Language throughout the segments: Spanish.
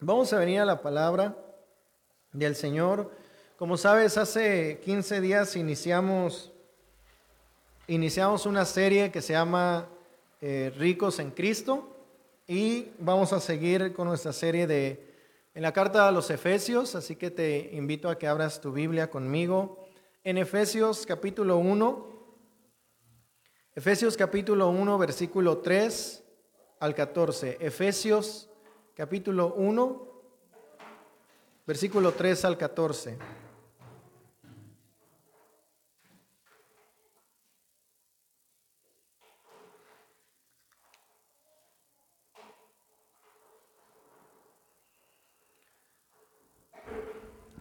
Vamos a venir a la palabra del Señor. Como sabes, hace 15 días iniciamos, iniciamos una serie que se llama eh, Ricos en Cristo y vamos a seguir con nuestra serie de en la carta a los Efesios, así que te invito a que abras tu Biblia conmigo en Efesios capítulo 1. Efesios capítulo 1, versículo 3 al 14. Efesios capítulo 1, versículo 3 al 14.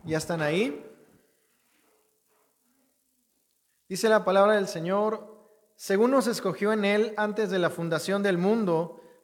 ¿Ya están ahí? Dice la palabra del Señor, según nos escogió en Él antes de la fundación del mundo,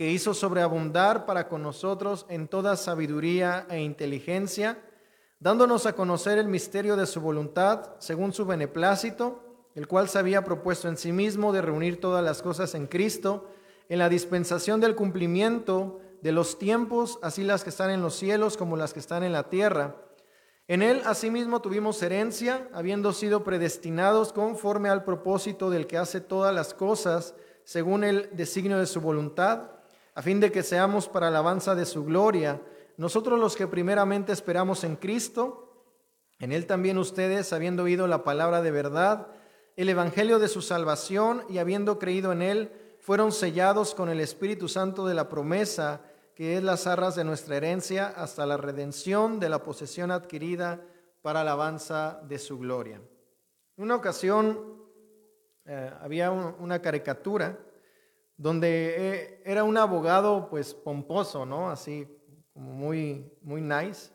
que hizo sobreabundar para con nosotros en toda sabiduría e inteligencia, dándonos a conocer el misterio de su voluntad, según su beneplácito, el cual se había propuesto en sí mismo de reunir todas las cosas en Cristo, en la dispensación del cumplimiento de los tiempos, así las que están en los cielos como las que están en la tierra. En él asimismo tuvimos herencia, habiendo sido predestinados conforme al propósito del que hace todas las cosas, según el designio de su voluntad a fin de que seamos para alabanza de su gloria, nosotros los que primeramente esperamos en Cristo, en Él también ustedes, habiendo oído la palabra de verdad, el Evangelio de su salvación y habiendo creído en Él, fueron sellados con el Espíritu Santo de la promesa, que es las arras de nuestra herencia, hasta la redención de la posesión adquirida para alabanza de su gloria. En una ocasión eh, había una caricatura donde eh, era un abogado pues pomposo, ¿no? Así muy, muy nice,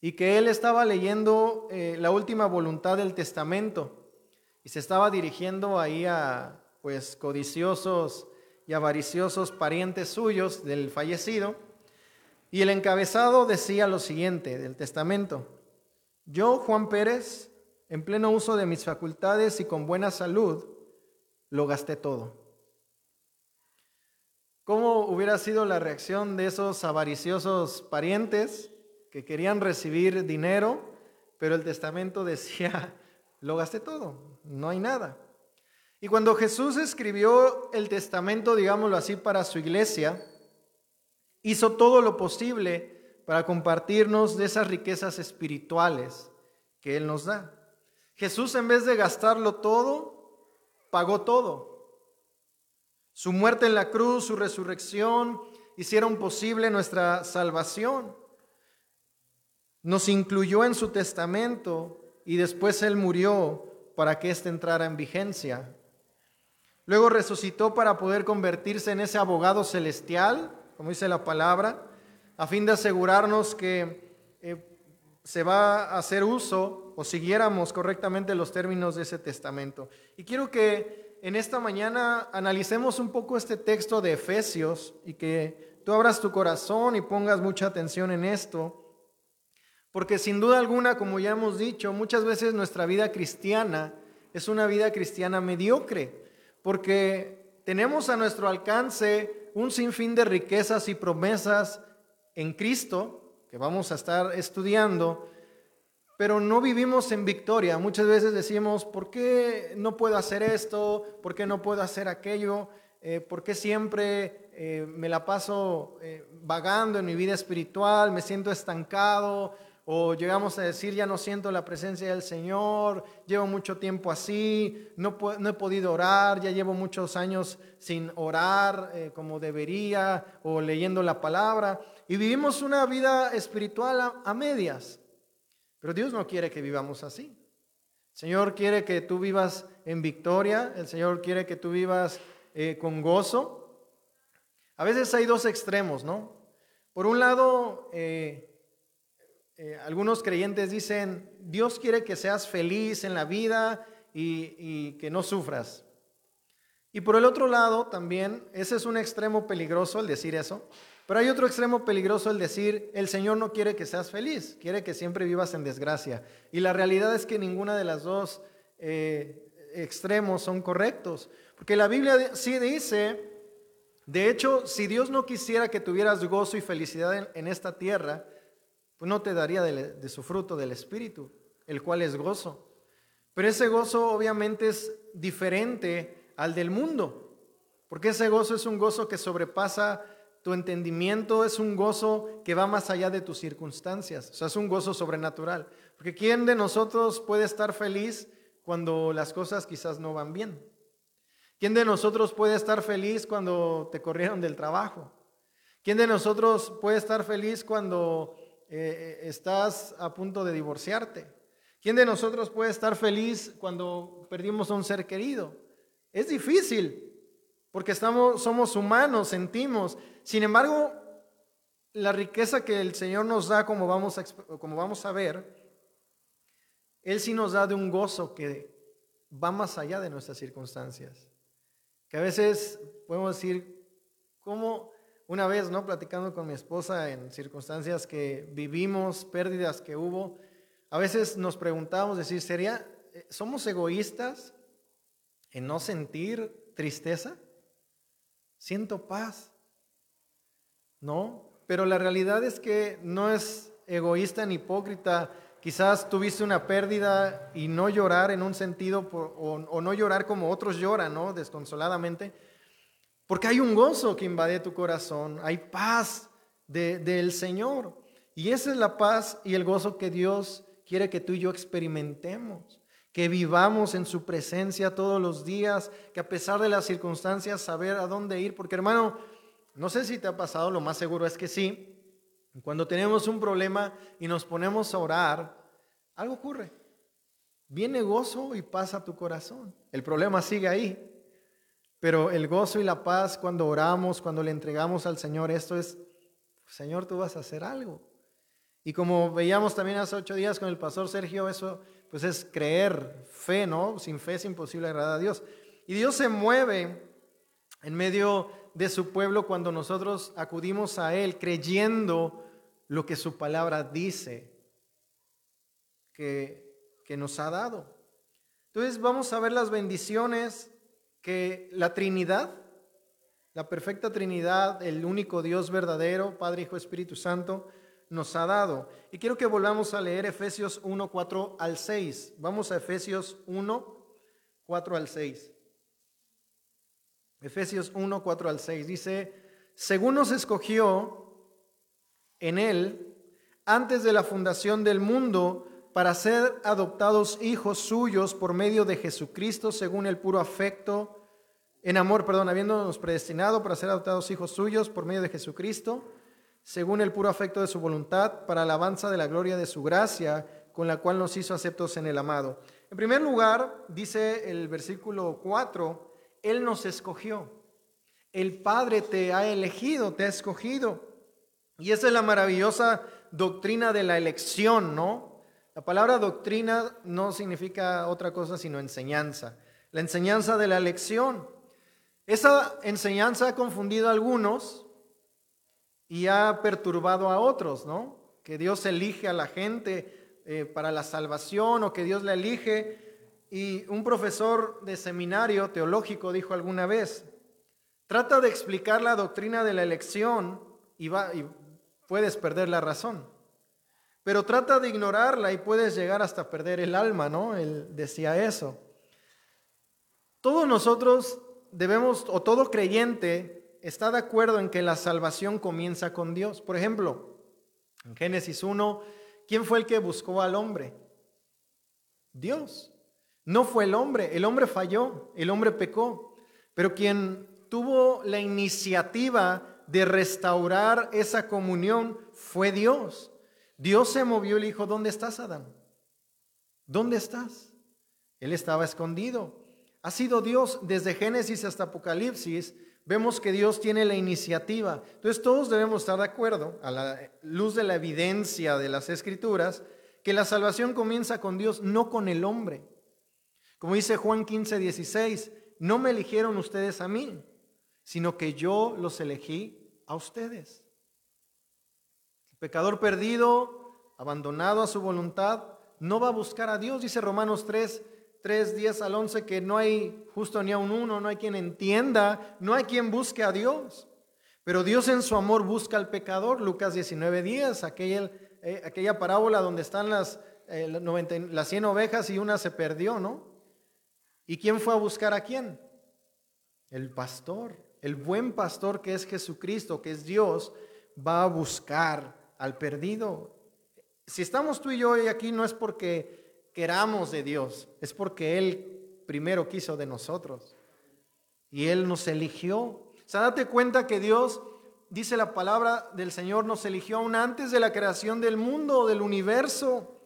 y que él estaba leyendo eh, la última voluntad del testamento y se estaba dirigiendo ahí a pues codiciosos y avariciosos parientes suyos del fallecido, y el encabezado decía lo siguiente del testamento, yo, Juan Pérez, en pleno uso de mis facultades y con buena salud, lo gasté todo. ¿Cómo hubiera sido la reacción de esos avariciosos parientes que querían recibir dinero, pero el testamento decía, lo gasté todo, no hay nada? Y cuando Jesús escribió el testamento, digámoslo así, para su iglesia, hizo todo lo posible para compartirnos de esas riquezas espirituales que Él nos da. Jesús en vez de gastarlo todo, pagó todo. Su muerte en la cruz, su resurrección, hicieron posible nuestra salvación. Nos incluyó en su testamento y después Él murió para que éste entrara en vigencia. Luego resucitó para poder convertirse en ese abogado celestial, como dice la palabra, a fin de asegurarnos que eh, se va a hacer uso o siguiéramos correctamente los términos de ese testamento. Y quiero que en esta mañana analicemos un poco este texto de Efesios y que tú abras tu corazón y pongas mucha atención en esto, porque sin duda alguna, como ya hemos dicho, muchas veces nuestra vida cristiana es una vida cristiana mediocre, porque tenemos a nuestro alcance un sinfín de riquezas y promesas en Cristo, que vamos a estar estudiando, pero no vivimos en victoria. Muchas veces decimos, ¿por qué no puedo hacer esto? ¿Por qué no puedo hacer aquello? Eh, ¿Por qué siempre eh, me la paso eh, vagando en mi vida espiritual? ¿Me siento estancado? O llegamos a decir, ya no siento la presencia del Señor, llevo mucho tiempo así, no, no he podido orar, ya llevo muchos años sin orar como debería o leyendo la palabra. Y vivimos una vida espiritual a medias. Pero Dios no quiere que vivamos así. El Señor quiere que tú vivas en victoria, el Señor quiere que tú vivas eh, con gozo. A veces hay dos extremos, ¿no? Por un lado, eh, eh, algunos creyentes dicen, Dios quiere que seas feliz en la vida y, y que no sufras. Y por el otro lado también, ese es un extremo peligroso el decir eso, pero hay otro extremo peligroso el decir, el Señor no quiere que seas feliz, quiere que siempre vivas en desgracia. Y la realidad es que ninguna de las dos eh, extremos son correctos, porque la Biblia sí dice, de hecho, si Dios no quisiera que tuvieras gozo y felicidad en, esta tierra, pues no te daría de su fruto del Espíritu, el cual es gozo. Pero ese gozo obviamente es diferente al del mundo, porque ese gozo es un gozo que sobrepasa tu entendimiento, es un gozo que va más allá de tus circunstancias, o sea, es un gozo sobrenatural. Porque ¿quién de nosotros puede estar feliz cuando las cosas quizás no van bien? ¿Quién de nosotros puede estar feliz cuando te corrieron del trabajo? ¿Quién de nosotros puede estar feliz cuando eh, estás a punto de divorciarte? ¿Quién de nosotros puede estar feliz cuando perdimos a un ser querido? Es difícil, porque estamos, somos humanos, sentimos. Sin embargo, la riqueza que el Señor nos da, como vamos a, como vamos a ver, Él sí nos da de un gozo que va más allá de nuestras circunstancias. Que a veces podemos decir, como una vez, ¿no? Platicando con mi esposa en circunstancias que vivimos, pérdidas que hubo, a veces nos preguntamos, decir, ¿sería, eh, somos egoístas? en no sentir tristeza? Siento paz. ¿No? Pero la realidad es que no es egoísta ni hipócrita. Quizás tuviste una pérdida y no llorar en un sentido o, no llorar como otros lloran, ¿no? Desconsoladamente. Porque hay un gozo que invade tu corazón, hay paz del Señor. Y esa es la paz y el gozo que Dios quiere que tú y yo experimentemos que vivamos en su presencia todos los días, que a pesar de las circunstancias saber a dónde ir, porque hermano, no sé si te ha pasado, lo más seguro es que sí, cuando tenemos un problema y nos ponemos a orar, algo ocurre. Viene gozo y paz a tu corazón. El problema sigue ahí. Pero el gozo y la paz cuando oramos, cuando le entregamos al Señor, esto es, Señor, tú vas a hacer algo. Y como veíamos también hace ocho días con el pastor Sergio, eso pues es creer, fe, ¿no? Sin fe es imposible agradar a Dios. Y Dios se mueve en medio de su pueblo cuando nosotros acudimos a Él creyendo lo que su palabra dice que, que nos ha dado. Entonces vamos a ver las bendiciones que la Trinidad, la perfecta Trinidad, el único Dios verdadero, Padre, Hijo, Espíritu Santo, nos ha dado. Y quiero que volvamos a leer Efesios 1, 4 al 6. Vamos a Efesios 1, 4 al 6. Efesios 1, 4 al 6. Dice, según nos escogió en él antes de la fundación del mundo para ser adoptados hijos suyos por medio de Jesucristo según el puro afecto, en amor, perdón, habiéndonos predestinado para ser adoptados hijos suyos por medio de Jesucristo según el puro afecto de su voluntad, para alabanza de la gloria de su gracia, con la cual nos hizo aceptos en el amado. En primer lugar, dice el versículo 4, Él nos escogió. El Padre te ha elegido, te ha escogido. Y esa es la maravillosa doctrina de la elección, ¿no? La palabra doctrina no significa otra cosa sino enseñanza. La enseñanza de la elección. Esa enseñanza ha confundido a algunos y ha perturbado a otros, ¿no? Que Dios elige a la gente eh, para la salvación o que Dios la elige. Y un profesor de seminario teológico dijo alguna vez, trata de explicar la doctrina de la elección y, va, y puedes perder la razón. Pero trata de ignorarla y puedes llegar hasta perder el alma, ¿no? Él decía eso. Todos nosotros debemos, o todo creyente, está de acuerdo en que la salvación comienza con Dios. Por ejemplo, en Génesis 1, ¿quién fue el que buscó al hombre? Dios. No fue el hombre, el hombre falló, el hombre pecó, pero quien tuvo la iniciativa de restaurar esa comunión fue Dios. Dios se movió y le dijo, ¿dónde estás, Adán? ¿Dónde estás? Él estaba escondido. Ha sido Dios desde Génesis hasta Apocalipsis vemos que Dios tiene la iniciativa. Entonces todos debemos estar de acuerdo, a la luz de la evidencia de las escrituras, que la salvación comienza con Dios, no con el hombre. Como dice Juan 15, 16, no me eligieron ustedes a mí, sino que yo los elegí a ustedes. El pecador perdido, abandonado a su voluntad, no va a buscar a Dios, dice Romanos 3, 3, 10 al 11, que no hay justo ni a un uno, no hay quien entienda, no hay quien busque a Dios. Pero Dios en su amor busca al pecador, Lucas 19, 10, aquella, aquella parábola donde están las, eh, las 100 ovejas y una se perdió, ¿no? ¿Y quién fue a buscar a quién? El pastor, el buen pastor que es Jesucristo, que es Dios, va a buscar al perdido. Si estamos tú y yo hoy aquí no es porque queramos de Dios, es porque Él primero quiso de nosotros. Y Él nos eligió. O sea, date cuenta que Dios, dice la palabra del Señor, nos eligió aún antes de la creación del mundo, del universo.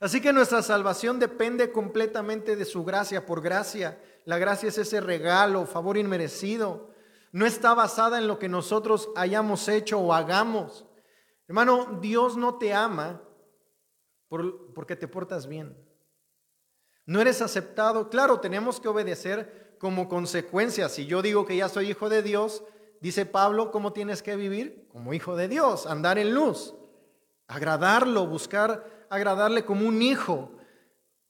Así que nuestra salvación depende completamente de su gracia, por gracia. La gracia es ese regalo, favor inmerecido. No está basada en lo que nosotros hayamos hecho o hagamos. Hermano, Dios no te ama porque te portas bien. No eres aceptado. Claro, tenemos que obedecer como consecuencia. Si yo digo que ya soy hijo de Dios, dice Pablo, ¿cómo tienes que vivir? Como hijo de Dios, andar en luz, agradarlo, buscar agradarle como un hijo.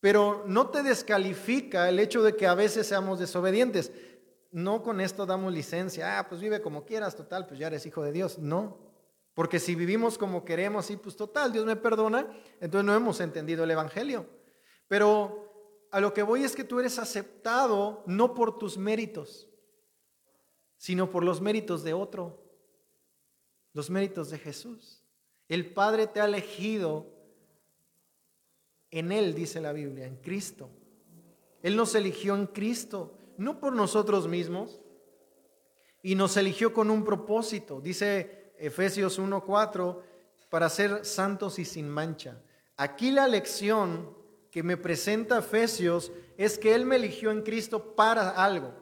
Pero no te descalifica el hecho de que a veces seamos desobedientes. No con esto damos licencia. Ah, pues vive como quieras, total, pues ya eres hijo de Dios. No. Porque si vivimos como queremos, y pues total, Dios me perdona, entonces no hemos entendido el Evangelio. Pero a lo que voy es que tú eres aceptado no por tus méritos, sino por los méritos de otro, los méritos de Jesús. El Padre te ha elegido en Él, dice la Biblia, en Cristo. Él nos eligió en Cristo, no por nosotros mismos, y nos eligió con un propósito. Dice Efesios 1:4, para ser santos y sin mancha. Aquí la lección que me presenta Efesios es que Él me eligió en Cristo para algo.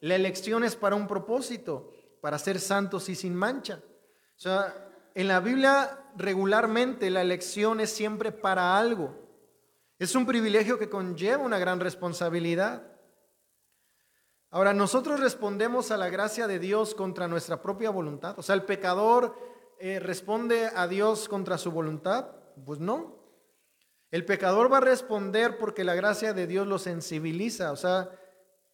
La elección es para un propósito, para ser santos y sin mancha. O sea, en la Biblia regularmente la elección es siempre para algo. Es un privilegio que conlleva una gran responsabilidad. Ahora, nosotros respondemos a la gracia de Dios contra nuestra propia voluntad. O sea, el pecador eh, responde a Dios contra su voluntad. Pues no. El pecador va a responder porque la gracia de Dios lo sensibiliza. O sea,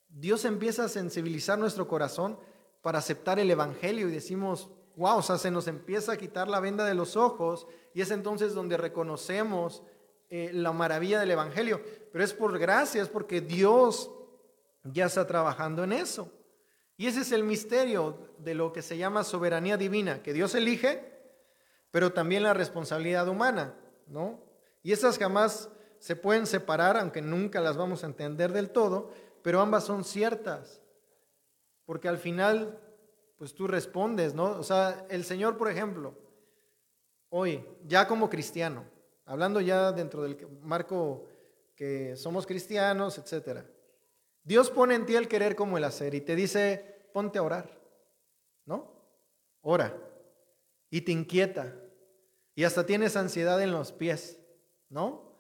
Dios empieza a sensibilizar nuestro corazón para aceptar el Evangelio y decimos, wow, o sea, se nos empieza a quitar la venda de los ojos y es entonces donde reconocemos eh, la maravilla del Evangelio. Pero es por gracia, es porque Dios ya está trabajando en eso. Y ese es el misterio de lo que se llama soberanía divina, que Dios elige, pero también la responsabilidad humana, ¿no? Y esas jamás se pueden separar, aunque nunca las vamos a entender del todo, pero ambas son ciertas, porque al final, pues tú respondes, ¿no? O sea, el Señor, por ejemplo, hoy, ya como cristiano, hablando ya dentro del marco que somos cristianos, etcétera, Dios pone en ti el querer como el hacer y te dice, ponte a orar, ¿no? Ora. Y te inquieta. Y hasta tienes ansiedad en los pies, ¿no?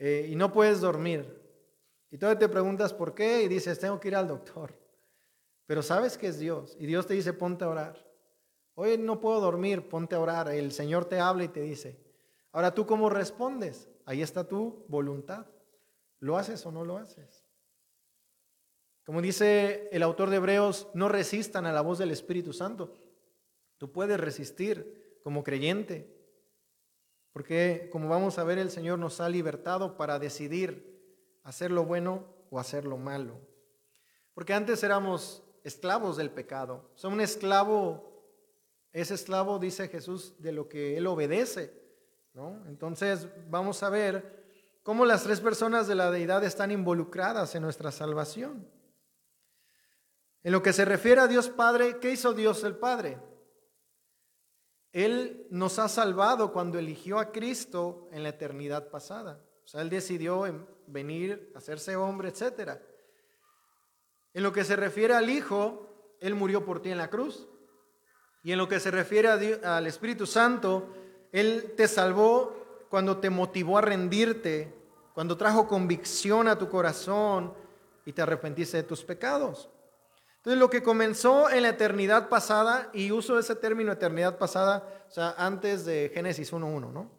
Eh, y no puedes dormir. Y todavía te preguntas por qué y dices, tengo que ir al doctor. Pero sabes que es Dios. Y Dios te dice, ponte a orar. Hoy no puedo dormir, ponte a orar. El Señor te habla y te dice. Ahora tú cómo respondes? Ahí está tu voluntad. ¿Lo haces o no lo haces? Como dice el autor de Hebreos, no resistan a la voz del Espíritu Santo. Tú puedes resistir como creyente, porque como vamos a ver, el Señor nos ha libertado para decidir hacer lo bueno o hacer lo malo. Porque antes éramos esclavos del pecado. O un esclavo es esclavo, dice Jesús, de lo que él obedece. ¿no? Entonces vamos a ver cómo las tres personas de la deidad están involucradas en nuestra salvación. En lo que se refiere a Dios Padre, ¿qué hizo Dios el Padre? Él nos ha salvado cuando eligió a Cristo en la eternidad pasada. O sea, Él decidió venir, hacerse hombre, etc. En lo que se refiere al Hijo, Él murió por ti en la cruz. Y en lo que se refiere al Espíritu Santo, Él te salvó cuando te motivó a rendirte, cuando trajo convicción a tu corazón y te arrepentiste de tus pecados. Entonces lo que comenzó en la eternidad pasada, y uso ese término eternidad pasada, o sea, antes de Génesis 1.1, ¿no?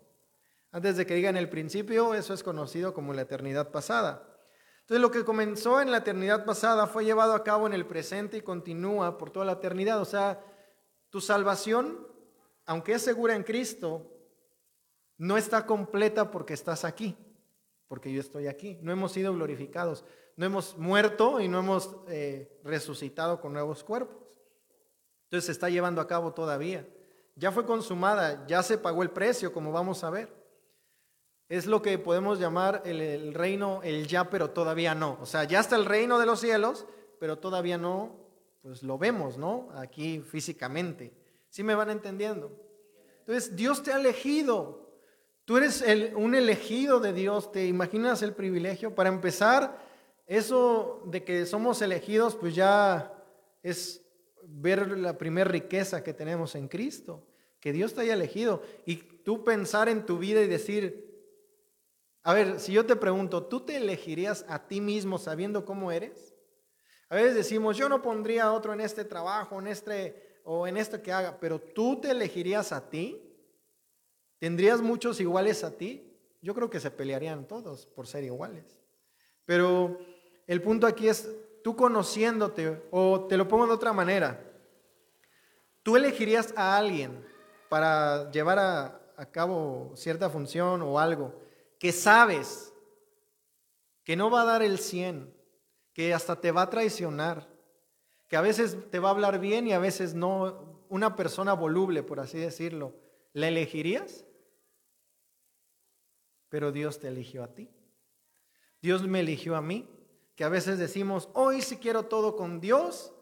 Antes de que digan el principio, eso es conocido como la eternidad pasada. Entonces lo que comenzó en la eternidad pasada fue llevado a cabo en el presente y continúa por toda la eternidad. O sea, tu salvación, aunque es segura en Cristo, no está completa porque estás aquí, porque yo estoy aquí. No hemos sido glorificados no hemos muerto y no hemos eh, resucitado con nuevos cuerpos. Entonces se está llevando a cabo todavía. Ya fue consumada, ya se pagó el precio, como vamos a ver. Es lo que podemos llamar el, reino, el ya, pero todavía no. O sea, ya está el reino de los cielos, pero todavía no, pues lo vemos, ¿no? Aquí físicamente. ¿Sí me van entendiendo? Entonces, Dios te ha elegido. Tú eres el, un elegido de Dios. ¿Te imaginas el privilegio? Para empezar, eso de que somos elegidos, pues ya es ver la primera riqueza que tenemos en Cristo, que Dios te haya elegido. Y tú pensar en tu vida y decir, a ver, si yo te pregunto, ¿tú te elegirías a ti mismo sabiendo cómo eres? A veces decimos, yo no pondría a otro en este trabajo, en este o en esto que haga, pero tú te elegirías a ti. ¿Tendrías muchos iguales a ti? Yo creo que se pelearían todos por ser iguales. Pero el punto aquí es tú conociéndote, o te lo pongo de otra manera, tú elegirías a alguien para llevar a, cabo cierta función o algo que sabes que no va a dar el 100, que hasta te va a traicionar, que a veces te va a hablar bien y a veces no, una persona voluble, por así decirlo, ¿la elegirías? Pero Dios te eligió a ti. Dios me eligió a mí que a veces decimos, hoy sí quiero todo con Dios,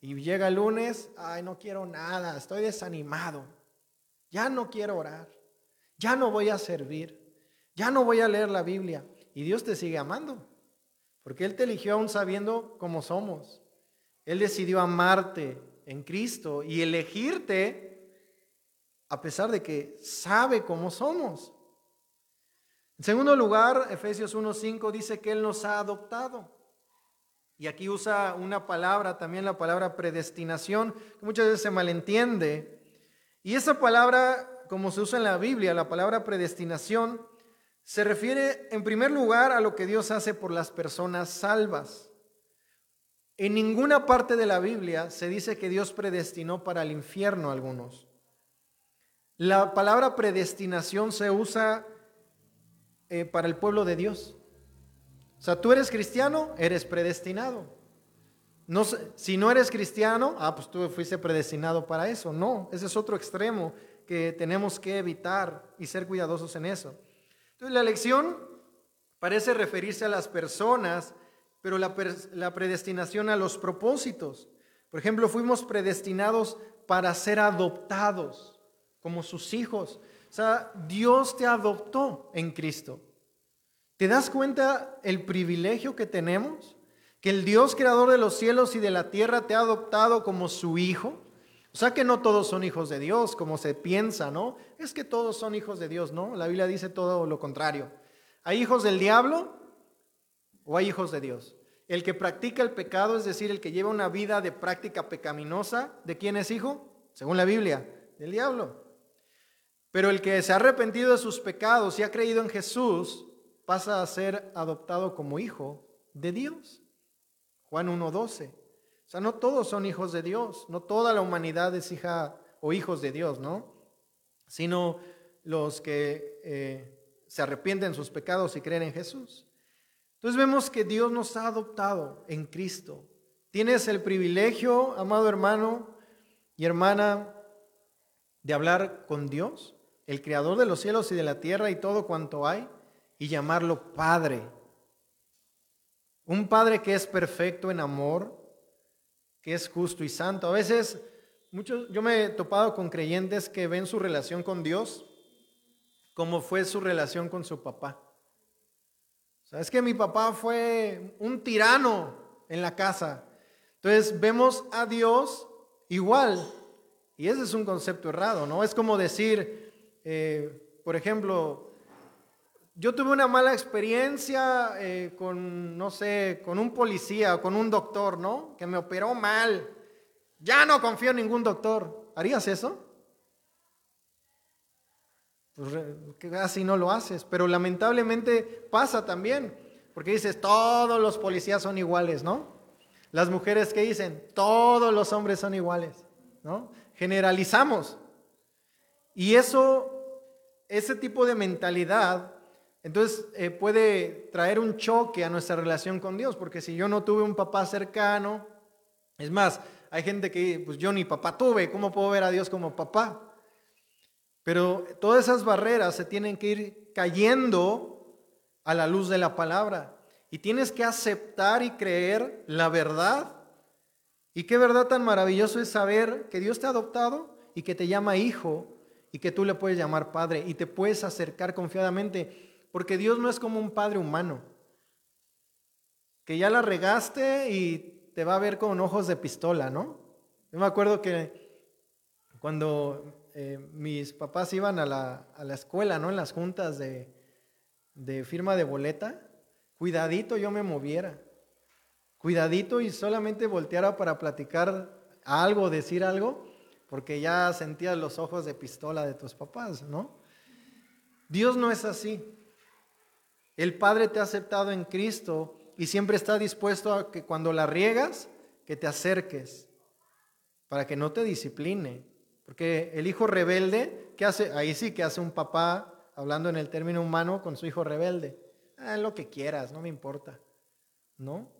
y llega el lunes, ay, no quiero nada, estoy desanimado, ya no quiero orar, ya no voy a servir, ya no voy a leer la Biblia, y Dios te sigue amando, porque Él te eligió aún sabiendo cómo somos. Él decidió amarte en Cristo y elegirte a pesar de que sabe cómo somos. En segundo lugar, Efesios 1.5 dice que Él nos ha adoptado. Y aquí usa una palabra, también la palabra predestinación, que muchas veces se malentiende. Y esa palabra, como se usa en la Biblia, la palabra predestinación, se refiere en primer lugar a lo que Dios hace por las personas salvas. En ninguna parte de la Biblia se dice que Dios predestinó para el infierno a algunos. La palabra predestinación se usa eh, para el pueblo de Dios. O sea, tú eres cristiano, eres predestinado. No, si no eres cristiano, ah, pues tú fuiste predestinado para eso. No, ese es otro extremo que tenemos que evitar y ser cuidadosos en eso. Entonces, la elección parece referirse a las personas, pero la, la predestinación a los propósitos. Por ejemplo, fuimos predestinados para ser adoptados como sus hijos. O sea, Dios te adoptó en Cristo. ¿Te das cuenta el privilegio que tenemos? Que el Dios creador de los cielos y de la tierra te ha adoptado como su hijo. O sea que no todos son hijos de Dios, como se piensa, ¿no? Es que todos son hijos de Dios, ¿no? La Biblia dice todo lo contrario. ¿Hay hijos del diablo o hay hijos de Dios? El que practica el pecado, es decir, el que lleva una vida de práctica pecaminosa, ¿de quién es hijo? Según la Biblia, del diablo. Pero el que se ha arrepentido de sus pecados y ha creído en Jesús, pasa a ser adoptado como hijo de Dios. Juan 1.12. O sea, no todos son hijos de Dios, no toda la humanidad es hija o hijos de Dios, ¿no? Sino los que eh, se arrepienten de sus pecados y creen en Jesús. Entonces vemos que Dios nos ha adoptado en Cristo. Tienes el privilegio, amado hermano y hermana, de hablar con Dios, el creador de los cielos y de la tierra y todo cuanto hay y llamarlo Padre. Un Padre que es perfecto en amor, que es justo y santo. A veces, muchos, yo me he topado con creyentes que ven su relación con Dios como fue su relación con su papá. O sea, es que mi papá fue un tirano en la casa. Entonces vemos a Dios igual. Y ese es un concepto errado, ¿no? Es como decir, eh, por ejemplo, yo tuve una mala experiencia eh, con, no sé, con un policía o con un doctor, ¿no? Que me operó mal. Ya no confío en ningún doctor. ¿Harías eso? Pues casi no lo haces, pero lamentablemente pasa también, porque dices, todos los policías son iguales, ¿no? Las mujeres que dicen, todos los hombres son iguales, ¿no? Generalizamos. Y eso, ese tipo de mentalidad, entonces eh, puede traer un choque a nuestra relación con Dios, porque si yo no tuve un papá cercano, es más, hay gente que, pues yo ni papá tuve, ¿cómo puedo ver a Dios como papá? Pero todas esas barreras se tienen que ir cayendo a la luz de la palabra. Y tienes que aceptar y creer la verdad. Y qué verdad tan maravilloso es saber que Dios te ha adoptado y que te llama hijo y que tú le puedes llamar padre y te puedes acercar confiadamente. Porque Dios no es como un padre humano. Que ya la regaste y te va a ver con ojos de pistola, ¿no? Yo me acuerdo que cuando eh, mis papás iban a la, a la, escuela, ¿no? En las juntas de, de firma de boleta, cuidadito yo me moviera, cuidadito y solamente volteara para platicar algo, decir algo, porque ya sentías los ojos de pistola de tus papás, ¿no? Dios no es así. El Padre te ha aceptado en Cristo y siempre está dispuesto a que cuando la riegas, que te acerques, para que no te discipline, porque el hijo rebelde, ¿qué hace? Ahí sí que hace un papá, hablando en el término humano, con su hijo rebelde. Ah, lo que quieras, no me importa. ¿No?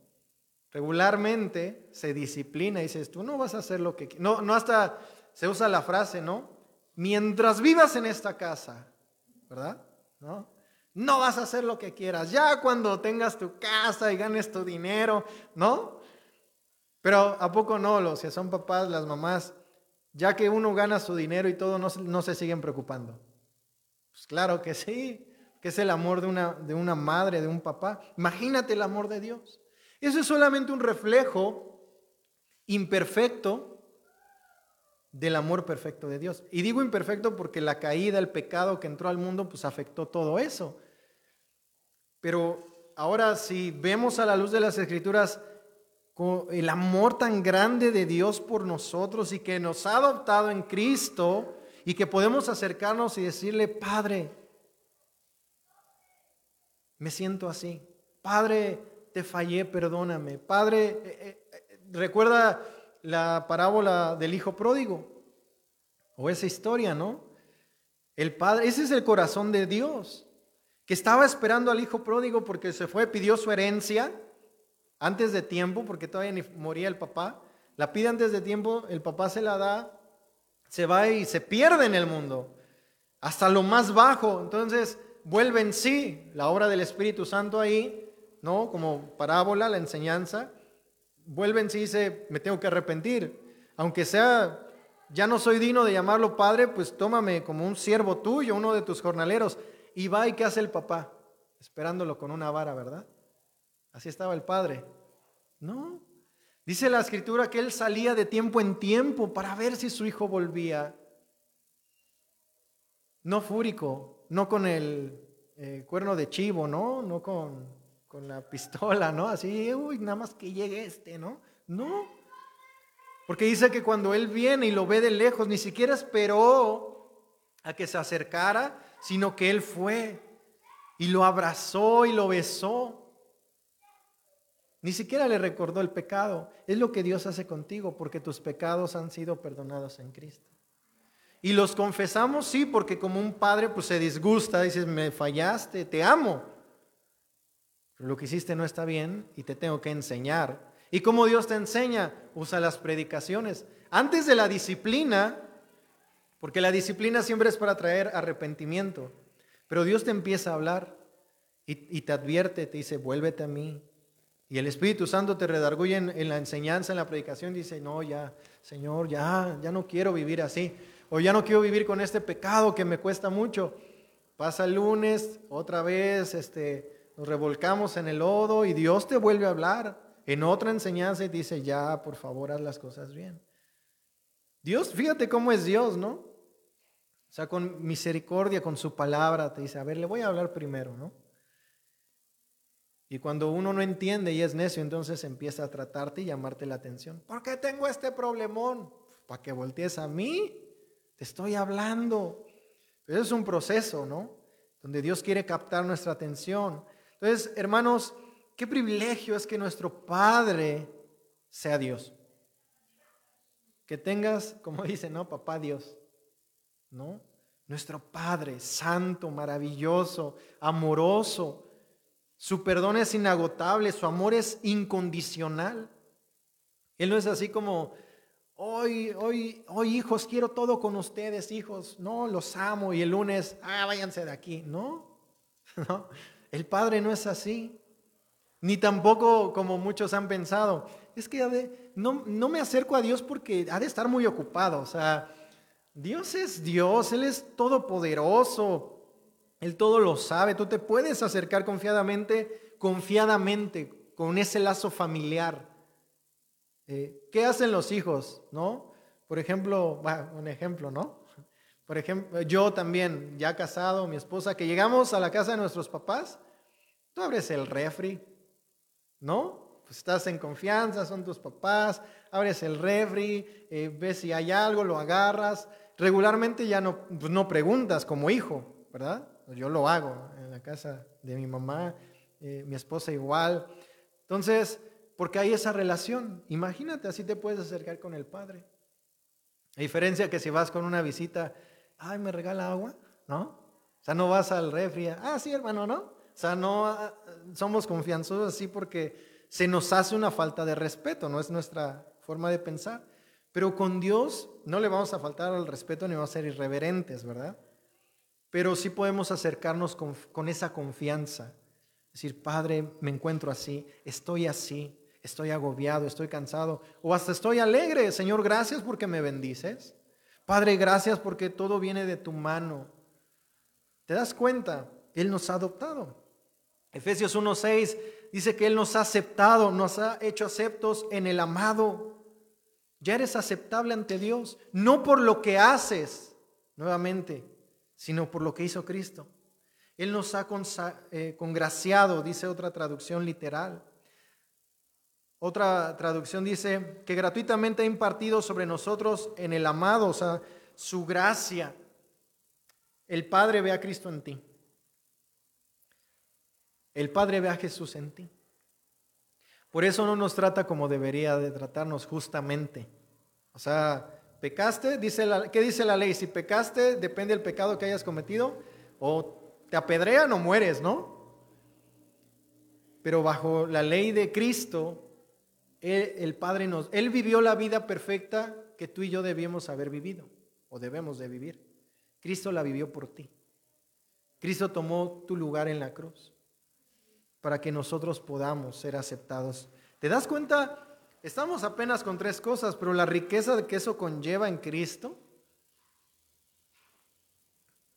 Regularmente se disciplina y dices, tú no vas a hacer lo que No, no hasta se usa la frase, ¿no? Mientras vivas en esta casa, ¿verdad? ¿No? No vas a hacer lo que quieras. Ya cuando tengas tu casa y ganes tu dinero, ¿no? Pero ¿a poco no? Los que son papás, las mamás, ya que uno gana su dinero y todo, no, se siguen preocupando. Pues claro que sí, que es el amor de una, de una madre, de un papá. Imagínate el amor de Dios. Eso es solamente un reflejo imperfecto del amor perfecto de Dios. Y digo imperfecto porque la caída, el pecado que entró al mundo, pues afectó todo eso. Pero ahora si vemos a la luz de las escrituras el amor tan grande de Dios por nosotros y que nos ha adoptado en Cristo y que podemos acercarnos y decirle, Padre, me siento así. Padre, te fallé, perdóname. Padre, eh, eh, eh, recuerda la parábola del hijo pródigo o esa historia, ¿no? El padre, ese es el corazón de Dios, que estaba esperando al hijo pródigo porque se fue, pidió su herencia antes de tiempo, porque todavía ni moría el papá, la pide antes de tiempo, el papá se la da, se va y se pierde en el mundo, hasta lo más bajo. Entonces vuelve en sí la obra del Espíritu Santo ahí, ¿no? Como parábola, la enseñanza, vuelve en sí y dice, me tengo que arrepentir, aunque sea, ya no soy digno de llamarlo padre, pues tómame como un siervo tuyo, uno de tus jornaleros. Y va y ¿qué hace el papá? Esperándolo con una vara, ¿verdad? Así estaba el padre. No. Dice la escritura que él salía de tiempo en tiempo para ver si su hijo volvía. No fúrico, no con el eh, cuerno de chivo, ¿no? No con, con la pistola, ¿no? Así, uy, nada más que llegue este, ¿no? No. Porque dice que cuando él viene y lo ve de lejos, ni siquiera esperó a que se acercara, sino que él fue y lo abrazó y lo besó. Ni siquiera le recordó el pecado. Es lo que Dios hace contigo porque tus pecados han sido perdonados en Cristo. Y los confesamos, sí, porque como un padre pues se disgusta, dices, me fallaste, te amo. Pero lo que hiciste no está bien y te tengo que enseñar. ¿Y como Dios te enseña? Usa las predicaciones. Antes de la disciplina, porque la disciplina siempre es para traer arrepentimiento, pero Dios te empieza a hablar y, te advierte, te dice, vuélvete a mí, y el Espíritu Santo te redarguye en, la enseñanza, en la predicación, dice, no, ya, Señor, ya, ya no quiero vivir así. O ya no quiero vivir con este pecado que me cuesta mucho. Pasa el lunes, otra vez, este, nos revolcamos en el lodo y Dios te vuelve a hablar. en otra enseñanza y dice, ya, por favor, haz las cosas bien. Dios, fíjate cómo es Dios, ¿no? O sea, con misericordia, con su palabra, te dice, a ver, le voy a hablar primero, ¿no? Y cuando uno no entiende y es necio, entonces empieza a tratarte y llamarte la atención. ¿Por qué tengo este problemón? Para que voltees a mí, te estoy hablando. Pero es un proceso, ¿no? Donde Dios quiere captar nuestra atención. Entonces, hermanos, qué privilegio es que nuestro Padre sea Dios. Que tengas, como dice, ¿no? Papá Dios, ¿no? Nuestro Padre, santo, maravilloso, amoroso, su perdón es inagotable, su amor es incondicional. Él no es así como, hoy, hoy, hoy hijos, quiero todo con ustedes, hijos. No, los amo y el lunes, ah, váyanse de aquí. No, no, el Padre no es así. Ni tampoco como muchos han pensado. Es que no, no me acerco a Dios porque ha de estar muy ocupado. O sea, Dios es Dios, Él es todopoderoso. Él todo lo sabe. Tú te puedes acercar confiadamente, confiadamente, con ese lazo familiar. Eh, ¿Qué hacen los hijos? ¿No? Por ejemplo, un ejemplo, ¿no? Por ejemplo, yo también, ya casado, mi esposa, que llegamos a la casa de nuestros papás, tú abres el refri, ¿no? Pues estás en confianza, son tus papás, abres el refri, eh, ves si hay algo, lo agarras. Regularmente ya no, pues no preguntas como hijo, ¿verdad? Yo lo hago en la casa de mi mamá, eh, mi esposa igual. Entonces, porque hay esa relación. Imagínate, así te puedes acercar con el Padre. A diferencia que si vas con una visita, ay, me regala agua, ¿no? O sea, no vas al refri, ah, sí, hermano, ¿no? O sea, no ah, somos confianzosos así porque se nos hace una falta de respeto, no es nuestra forma de pensar. Pero con Dios no le vamos a faltar al respeto ni vamos a ser irreverentes, ¿verdad? Pero sí podemos acercarnos con, esa confianza. Decir, Padre, me encuentro así, estoy así, estoy agobiado, estoy cansado, o hasta estoy alegre. Señor, gracias porque me bendices. Padre, gracias porque todo viene de tu mano. ¿Te das cuenta? Él nos ha adoptado. Efesios 1.6 dice que Él nos ha aceptado, nos ha hecho aceptos en el amado. Ya eres aceptable ante Dios, no por lo que haces, nuevamente, sino por lo que hizo Cristo. Él nos ha eh, congraciado, dice otra traducción literal. Otra traducción dice que gratuitamente ha impartido sobre nosotros en el amado, o sea, su gracia. El Padre ve a Cristo en ti. El Padre ve a Jesús en ti. Por eso no nos trata como debería de tratarnos justamente. O sea, Pecaste, dice la, ¿qué dice la ley? Si pecaste, depende del pecado que hayas cometido, o te apedrean o mueres, ¿no? Pero bajo la ley de Cristo, el Padre nos, Él vivió la vida perfecta que tú y yo debíamos haber vivido, o debemos de vivir. Cristo la vivió por ti. Cristo tomó tu lugar en la cruz para que nosotros podamos ser aceptados. ¿Te das cuenta Estamos apenas con tres cosas, pero la riqueza que eso conlleva en Cristo.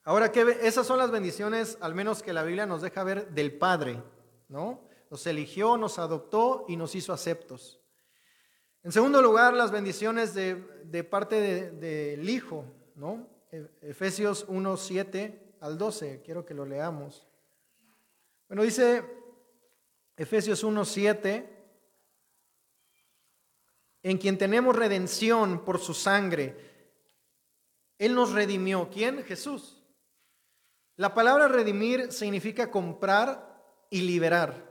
Ahora, ¿qué, esas son las bendiciones, al menos que la Biblia nos deja ver del Padre, ¿no? Nos eligió, nos adoptó y nos hizo aceptos. En segundo lugar, las bendiciones de, parte del Hijo, ¿no? E, Efesios 1, 7 al 12, quiero que lo leamos. Bueno, dice Efesios 1, 7 en quien tenemos redención por su sangre. Él nos redimió. ¿Quién? Jesús. La palabra redimir significa comprar y liberar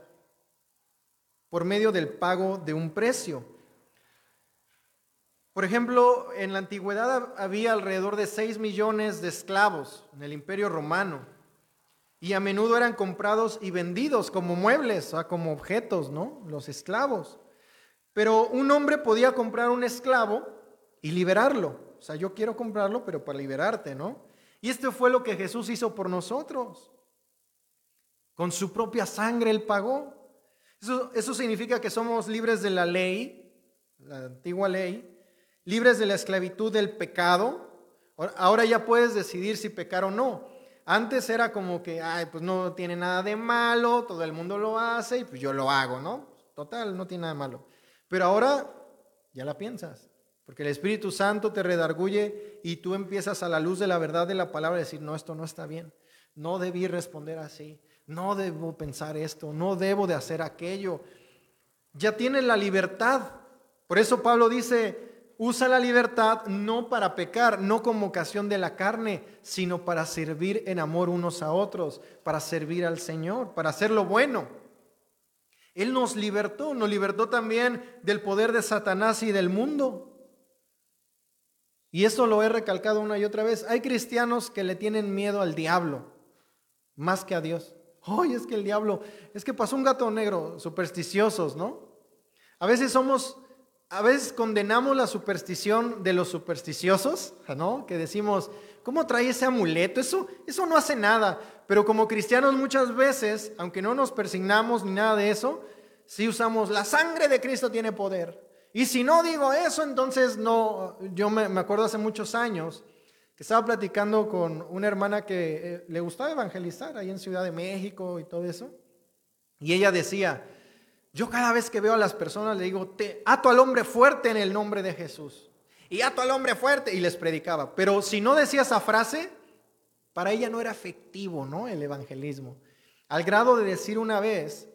por medio del pago de un precio. Por ejemplo, en la antigüedad había alrededor de 6 millones de esclavos en el imperio romano y a menudo eran comprados y vendidos como muebles, o sea, como objetos, ¿no? Los esclavos. Pero un hombre podía comprar un esclavo y liberarlo. O sea, yo quiero comprarlo, pero para liberarte, ¿no? Y esto fue lo que Jesús hizo por nosotros. Con su propia sangre Él pagó. Eso, eso significa que somos libres de la ley, la antigua ley, libres de la esclavitud del pecado. Ahora ya puedes decidir si pecar o no. Antes era como que, ay, pues no tiene nada de malo, todo el mundo lo hace y pues yo lo hago, ¿no? total, no tiene nada malo. Pero ahora ya la piensas, porque el Espíritu Santo te redarguye y tú empiezas a la luz de la verdad de la palabra a decir, no, esto no está bien, no debí responder así, no debo pensar esto, no debo de hacer aquello. Ya tienes la libertad. Por eso Pablo dice, usa la libertad no para pecar, no como ocasión de la carne, sino para servir en amor unos a otros, para servir al Señor, para hacer lo bueno. Él nos libertó, nos libertó también del poder de Satanás y del mundo. Y eso lo he recalcado una y otra vez. Hay cristianos que le tienen miedo al diablo más que a Dios. Ay, es que el diablo, es que pasó un gato negro, supersticiosos, ¿no? A veces somos, a veces condenamos la superstición de los supersticiosos, ¿no? Que decimos, ¿cómo trae ese amuleto? Eso, eso no hace nada. Pero como cristianos muchas veces, aunque no nos persignamos ni nada de eso, sí usamos, la sangre de Cristo tiene poder. Y si no digo eso, entonces no, yo me, acuerdo hace muchos años, estaba platicando con una hermana que eh, le gustaba evangelizar ahí en Ciudad de México y todo eso. Y ella decía, yo cada vez que veo a las personas le digo, te ato al hombre fuerte en el nombre de Jesús. Y ato al hombre fuerte y les predicaba. Pero si no decía esa frase, para ella no era efectivo, ¿no? El evangelismo. Al grado de decir una vez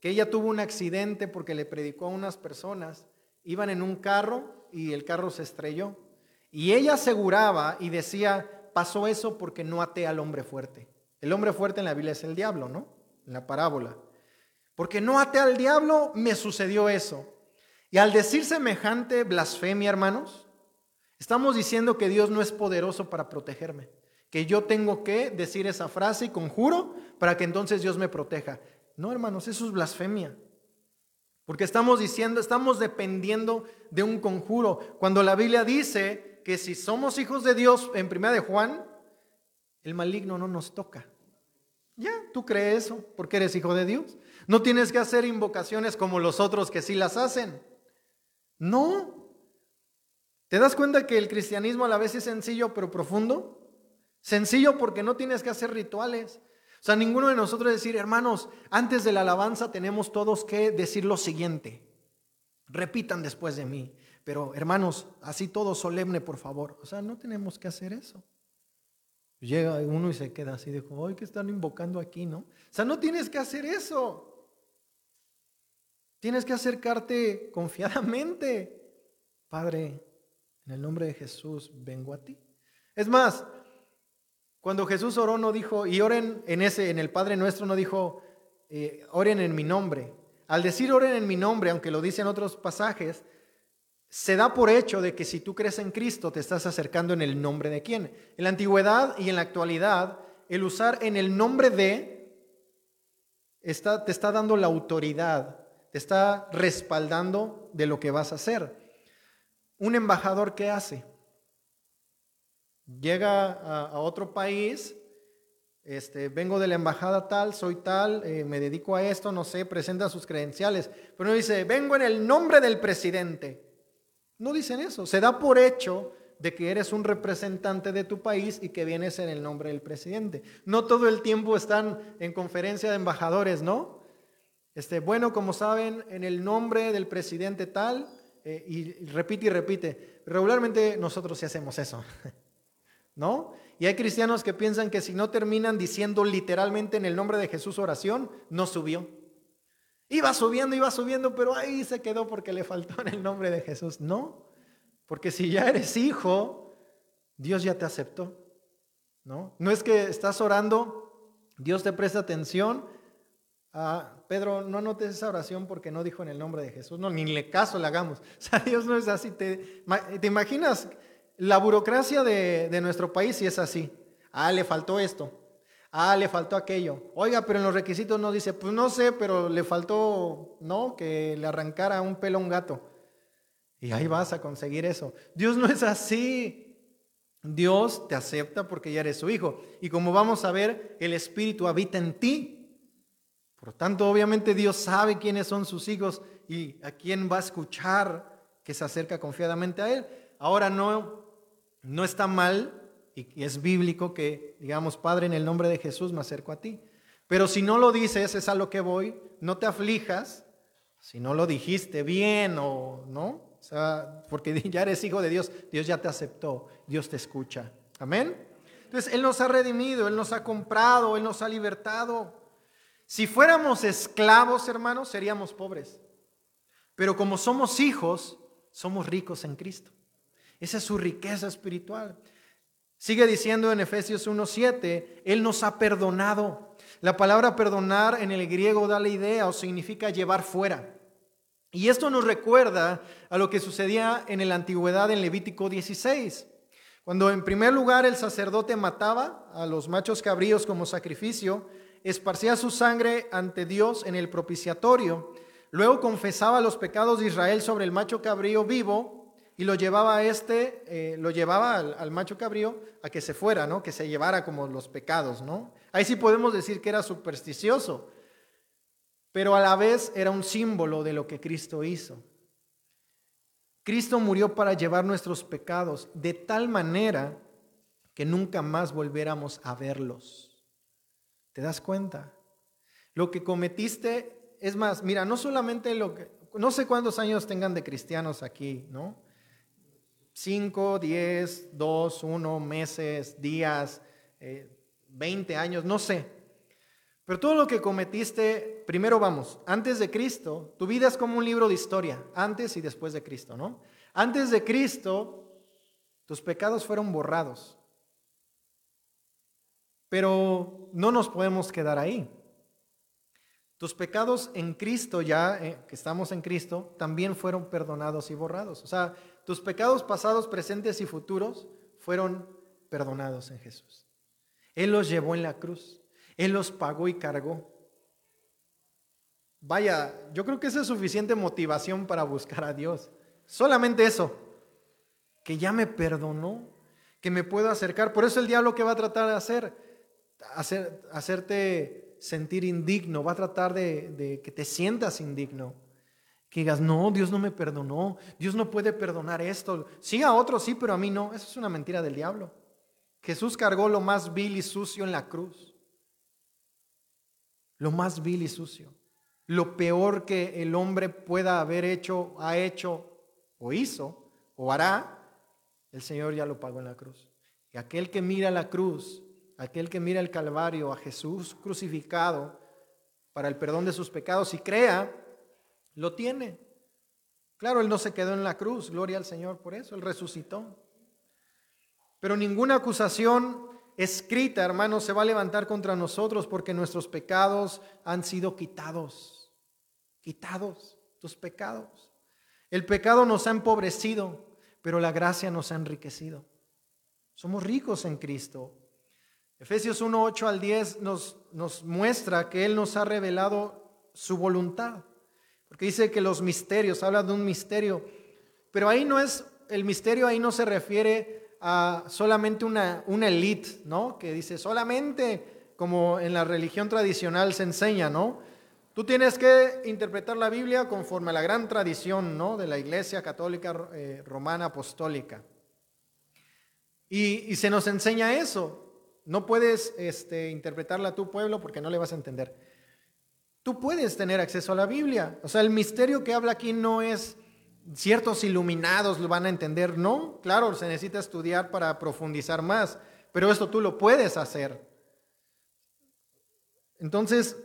que ella tuvo un accidente porque le predicó a unas personas, iban en un carro y el carro se estrelló. Y ella aseguraba y decía, pasó eso porque no até al hombre fuerte. El hombre fuerte en la Biblia es el diablo, ¿no? En la parábola. Porque no até al diablo, me sucedió eso. Y al decir semejante blasfemia, hermanos, estamos diciendo que Dios no es poderoso para protegerme. Que yo tengo que decir esa frase y conjuro para que entonces Dios me proteja. No, hermanos, eso es blasfemia. Porque estamos diciendo, estamos dependiendo de un conjuro. Cuando la Biblia dice que si somos hijos de Dios, en primera de Juan, el maligno no nos toca. Ya, tú crees eso porque eres hijo de Dios. No tienes que hacer invocaciones como los otros que sí las hacen. No. ¿Te das cuenta que el cristianismo a la vez es sencillo pero profundo? Sencillo porque no tienes que hacer rituales. O sea, ninguno de nosotros decir, hermanos, antes de la alabanza tenemos todos que decir lo siguiente. Repitan después de mí. Pero hermanos, así todo solemne, por favor. O sea, no tenemos que hacer eso. Llega uno y se queda así, dijo, ay, que están invocando aquí, ¿no? O sea, no tienes que hacer eso. Tienes que acercarte confiadamente. Padre, en el nombre de Jesús vengo a ti. Es más, cuando Jesús oró no dijo, y oren en ese, en el Padre nuestro no dijo, eh, oren en mi nombre. Al decir oren en mi nombre, aunque lo dice en otros pasajes, se da por hecho de que si tú crees en Cristo te estás acercando en el nombre de quién. En la antigüedad y en la actualidad, el usar en el nombre de está, te está dando la autoridad, te está respaldando de lo que vas a hacer. Un embajador, ¿qué hace? Llega a, otro país, este, vengo de la embajada tal, soy tal, eh, me dedico a esto, no sé, presenta sus credenciales, pero no dice, vengo en el nombre del presidente. No dicen eso. Se da por hecho de que eres un representante de tu país y que vienes en el nombre del presidente. No todo el tiempo están en conferencia de embajadores, ¿no? Este, bueno, como saben, en el nombre del presidente tal, eh, y repite y repite. Regularmente nosotros sí hacemos eso, ¿no? Y hay cristianos que piensan que si no terminan diciendo literalmente en el nombre de Jesús oración, no subió. Iba subiendo, iba subiendo, pero ahí se quedó porque le faltó en el nombre de Jesús. No, porque si ya eres hijo, Dios ya te aceptó. No, no es que estás orando, Dios te presta atención. Ah, Pedro, no anotes esa oración porque no dijo en el nombre de Jesús. No, ni le caso le hagamos. O sea, Dios no es así. ¿Te, imaginas la burocracia de, de nuestro país si es así? Ah, le faltó esto. Ah, le faltó aquello. Oiga, pero en los requisitos no dice, pues no sé, pero le faltó, ¿no? Que le arrancara un pelo a un gato. Y ahí vas a conseguir eso. Dios no es así. Dios te acepta porque ya eres su hijo. Y como vamos a ver, el Espíritu habita en ti. Por tanto, obviamente Dios sabe quiénes son sus hijos y a quién va a escuchar que se acerca confiadamente a Él. Ahora no, no está mal y es bíblico que digamos, Padre, en el nombre de Jesús me acerco a ti. Pero si no lo dices, es a lo que voy, no te aflijas, Si no lo dijiste bien o no, o sea, porque ya eres hijo de Dios, Dios ya te aceptó, Dios te escucha. Amén. Entonces, Él nos ha redimido, Él nos ha comprado, Él nos ha libertado. Si fuéramos esclavos, hermanos, seríamos pobres. Pero como somos hijos, somos ricos en Cristo. Esa es su riqueza espiritual. Sigue diciendo en Efesios 1.7, Él nos ha perdonado. La palabra perdonar en el griego da la idea o significa llevar fuera. Y esto nos recuerda a lo que sucedía en la antigüedad en Levítico 16. Cuando en primer lugar el sacerdote mataba a los machos cabríos como sacrificio, esparcía su sangre ante Dios en el propiciatorio, luego confesaba los pecados de Israel sobre el macho cabrío vivo y lo llevaba a este, eh, lo llevaba al, macho cabrío a que se fuera, ¿no? Que se llevara como los pecados, ¿no? Ahí sí podemos decir que era supersticioso, pero a la vez era un símbolo de lo que Cristo hizo. Cristo murió para llevar nuestros pecados de tal manera que nunca más volviéramos a verlos. ¿Te das cuenta? Lo que cometiste, es más, mira, no solamente lo que, no sé cuántos años tengan de cristianos aquí, ¿no? 5, 10, 2, 1 meses, días, 20 eh, años, no sé. Pero todo lo que cometiste, primero vamos, antes de Cristo, tu vida es como un libro de historia, antes y después de Cristo, ¿no? Antes de Cristo, tus pecados fueron borrados. Pero no nos podemos quedar ahí. Tus pecados en Cristo, ya eh, que estamos en Cristo, también fueron perdonados y borrados. O sea, tus pecados pasados, presentes y futuros fueron perdonados en Jesús. Él los llevó en la cruz. Él los pagó y cargó. Vaya, yo creo que esa es suficiente motivación para buscar a Dios. Solamente eso, que ya me perdonó, que me puedo acercar. Por eso el diablo que va a tratar de hacer, hacer hacerte sentir indigno, va a tratar de, que te sientas indigno. Que digas, no, Dios no me perdonó, Dios no puede perdonar esto. Sí a otros, sí, pero a mí no. Eso es una mentira del diablo. Jesús cargó lo más vil y sucio en la cruz. Lo más vil y sucio. Lo peor que el hombre pueda haber hecho, ha hecho o hizo o hará, el Señor ya lo pagó en la cruz. Y aquel que mira la cruz, aquel que mira el Calvario, a Jesús crucificado para el perdón de sus pecados y crea, lo tiene. Claro, Él no se quedó en la cruz, gloria al Señor por eso, Él resucitó. Pero ninguna acusación escrita, hermanos, se va a levantar contra nosotros porque nuestros pecados han sido quitados. Quitados tus pecados. El pecado nos ha empobrecido, pero la gracia nos ha enriquecido. Somos ricos en Cristo. Efesios 1, 8 al 10 nos, nos muestra que Él nos ha revelado su voluntad. Porque dice que los misterios, habla de un misterio, pero ahí no es, el misterio ahí no se refiere a solamente una, una elite, ¿no? Que dice solamente como en la religión tradicional se enseña, ¿no? Tú tienes que interpretar la Biblia conforme a la gran tradición, ¿no? De la Iglesia Católica eh, Romana Apostólica. Y, y, se nos enseña eso. No puedes este, interpretarla a tu pueblo porque no le vas a entender. Tú puedes tener acceso a la Biblia. O sea, el misterio que habla aquí no es ciertos iluminados lo van a entender, no. Claro, se necesita estudiar para profundizar más, pero esto tú lo puedes hacer. Entonces,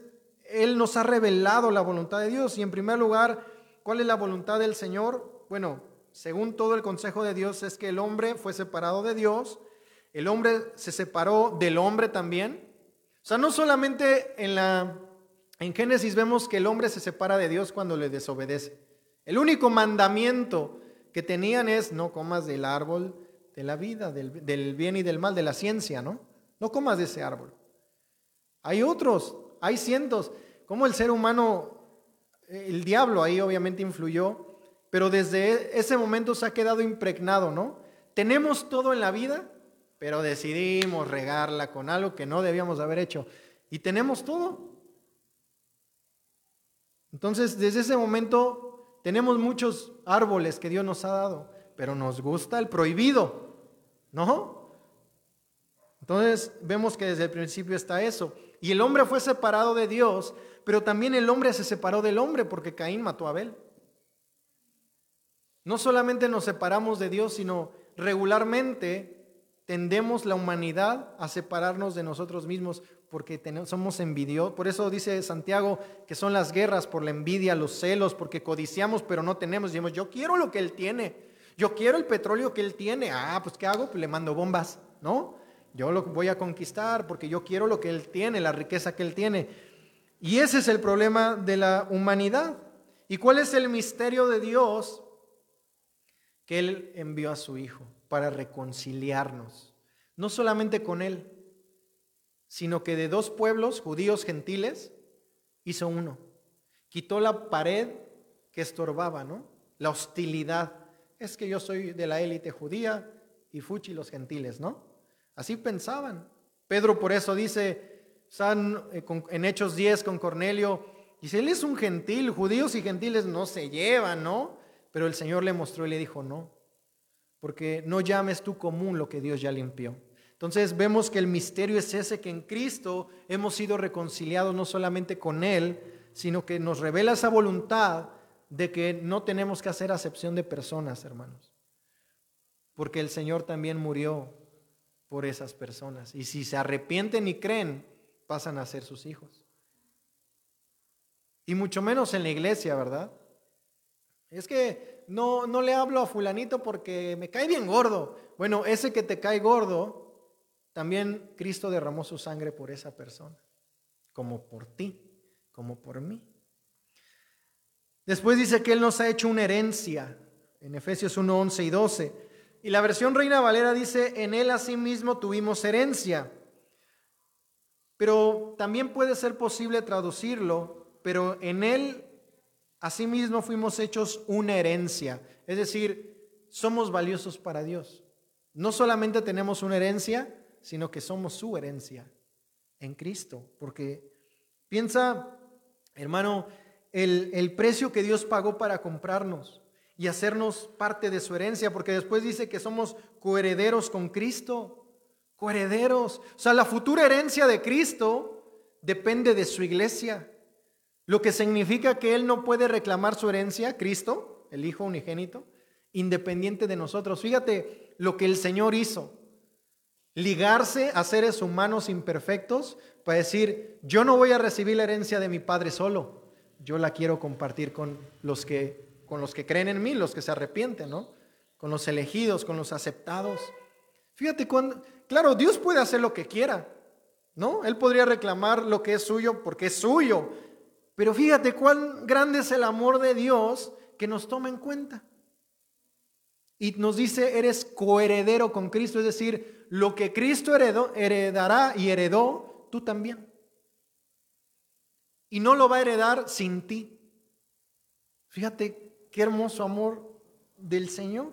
Él nos ha revelado la voluntad de Dios y en primer lugar, ¿cuál es la voluntad del Señor? Bueno, según todo el consejo de Dios es que el hombre fue separado de Dios, el hombre se separó del hombre también. O sea, no solamente en la en Génesis vemos que el hombre se separa de Dios cuando le desobedece. El único mandamiento que tenían es no comas del árbol de la vida, del, bien y del mal, de la ciencia, ¿no? No comas de ese árbol. Hay otros, hay cientos. Como el ser humano, el diablo ahí obviamente influyó, pero desde ese momento se ha quedado impregnado, ¿no? Tenemos todo en la vida, pero decidimos regarla con algo que no debíamos haber hecho. Y tenemos todo, entonces, desde ese momento tenemos muchos árboles que Dios nos ha dado, pero nos gusta el prohibido, ¿no? Entonces vemos que desde el principio está eso. Y el hombre fue separado de Dios, pero también el hombre se separó del hombre porque Caín mató a Abel. No solamente nos separamos de Dios, sino regularmente tendemos la humanidad a separarnos de nosotros mismos porque somos envidiosos. Por eso dice Santiago que son las guerras por la envidia, los celos, porque codiciamos pero no tenemos. Decimos, yo quiero lo que él tiene, yo quiero el petróleo que él tiene. Ah, pues ¿qué hago? Pues le mando bombas, ¿no? Yo lo voy a conquistar porque yo quiero lo que él tiene, la riqueza que él tiene. Y ese es el problema de la humanidad. ¿Y cuál es el misterio de Dios? Que Él envió a su Hijo para reconciliarnos, no solamente con Él, sino que de dos pueblos, judíos, gentiles, hizo uno. Quitó la pared que estorbaba, ¿no? La hostilidad. Es que yo soy de la élite judía y Fuchi los gentiles, ¿no? Así pensaban. Pedro por eso dice eh, en Hechos 10 con Cornelio, dice, él es un gentil, judíos y gentiles no se llevan, ¿no? Pero el Señor le mostró y le dijo, no, porque no llames tú común lo que Dios ya limpió. Entonces vemos que el misterio es ese, que en Cristo hemos sido reconciliados no solamente con Él, sino que nos revela esa voluntad de que no tenemos que hacer acepción de personas, hermanos. Porque el Señor también murió por esas personas. Y si se arrepienten y creen, pasan a ser sus hijos. Y mucho menos en la iglesia, ¿verdad? Es que no, no le hablo a fulanito porque me cae bien gordo. Bueno, ese que te cae gordo, también Cristo derramó su sangre por esa persona, como por ti, como por mí. Después dice que Él nos ha hecho una herencia, en Efesios 1, 11 y 12. Y la versión Reina Valera dice, en Él asimismo tuvimos herencia. Pero también puede ser posible traducirlo, pero en Él Asimismo fuimos hechos una herencia, es decir, somos valiosos para Dios. No solamente tenemos una herencia, sino que somos su herencia en Cristo. Porque piensa, hermano, el, el, precio que Dios pagó para comprarnos y hacernos parte de su herencia, porque después dice que somos coherederos con Cristo, coherederos. O sea, la futura herencia de Cristo depende de su iglesia. Lo que significa que Él no puede reclamar su herencia, Cristo, el Hijo unigénito, independiente de nosotros. Fíjate lo que el Señor hizo. Ligarse a seres humanos imperfectos para decir, yo no voy a recibir la herencia de mi Padre solo, yo la quiero compartir con los que, con los que creen en mí, los que se arrepienten, ¿no? Con los elegidos, con los aceptados. Fíjate cuando, claro, Dios puede hacer lo que quiera, ¿no? Él podría reclamar lo que es suyo porque es suyo, pero fíjate cuán grande es el amor de Dios que nos toma en cuenta. Y nos dice, eres coheredero con Cristo, es decir, lo que Cristo heredó, heredará y heredó, tú también. Y no lo va a heredar sin ti. Fíjate qué hermoso amor del Señor.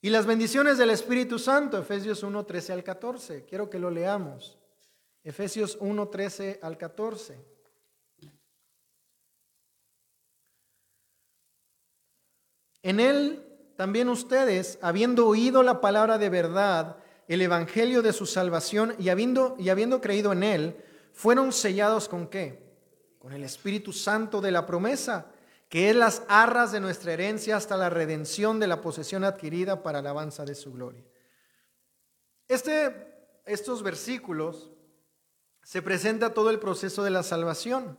Y las bendiciones del Espíritu Santo, Efesios 1, 13 al 14. Quiero que lo leamos. Efesios 1, 13 al 14. En él también ustedes, habiendo oído la palabra de verdad, el evangelio de su salvación y habiendo, y habiendo creído en él, fueron sellados con qué? Con el Espíritu Santo de la promesa, que es las arras de nuestra herencia hasta la redención de la posesión adquirida para alabanza de su gloria. Este, estos versículos se presenta todo el proceso de la salvación.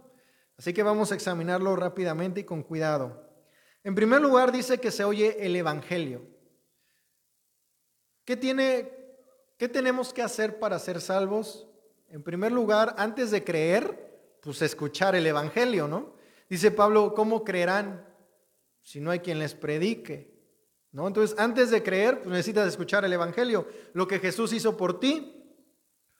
Así que vamos a examinarlo rápidamente y con cuidado. En primer lugar dice que se oye el Evangelio. ¿Qué, tiene, ¿Qué tenemos que hacer para ser salvos? En primer lugar, antes de creer, pues escuchar el Evangelio, ¿no? Dice Pablo, ¿cómo creerán si no hay quien les predique? ¿No? Entonces, antes de creer, pues necesitas escuchar el Evangelio. Lo que Jesús hizo por ti,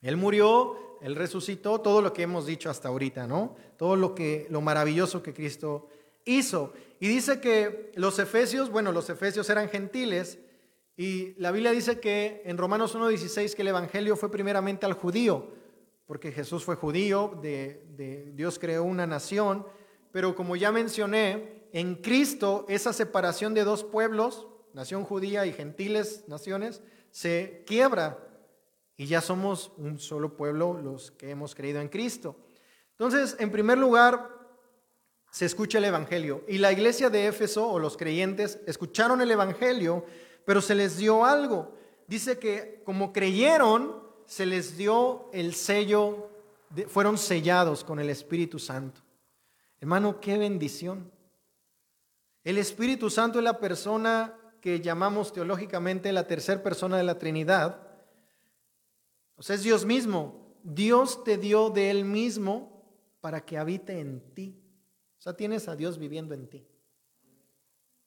Él murió, él resucitó, todo lo que hemos dicho hasta ahorita, ¿no? Todo lo que lo maravilloso que Cristo hizo. Y dice que los efesios, bueno, los efesios eran gentiles y la Biblia dice que en Romanos 1:16 que el evangelio fue primeramente al judío, porque Jesús fue judío, de, Dios creó una nación, pero como ya mencioné, en Cristo esa separación de dos pueblos, nación judía y gentiles naciones, se quiebra y ya somos un solo pueblo los que hemos creído en Cristo. Entonces, en primer lugar, se escucha el Evangelio. Y la iglesia de Éfeso o los creyentes escucharon el Evangelio, pero se les dio algo. Dice que como creyeron, se les dio el sello, fueron sellados con el Espíritu Santo. Hermano, qué bendición. El Espíritu Santo es la persona que llamamos teológicamente la tercera persona de la Trinidad. O sea, es Dios mismo. Dios te dio de Él mismo para que habite en ti. O sea, tienes a Dios viviendo en ti.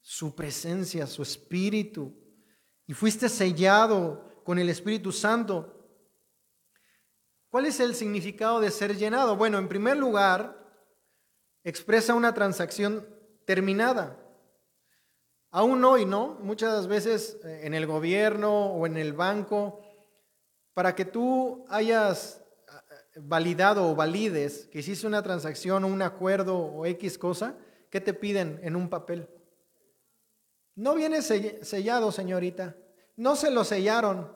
Su presencia, su espíritu. Y fuiste sellado con el Espíritu Santo. ¿Cuál es el significado de ser llenado? Bueno, en primer lugar, expresa una transacción terminada. Aún hoy, ¿no? Muchas veces eh, en el gobierno o en el banco, para que tú hayas eh, validado o valides que hiciste una transacción o un acuerdo o X cosa, ¿qué te piden en un papel? No viene sellado, señorita. No se lo sellaron.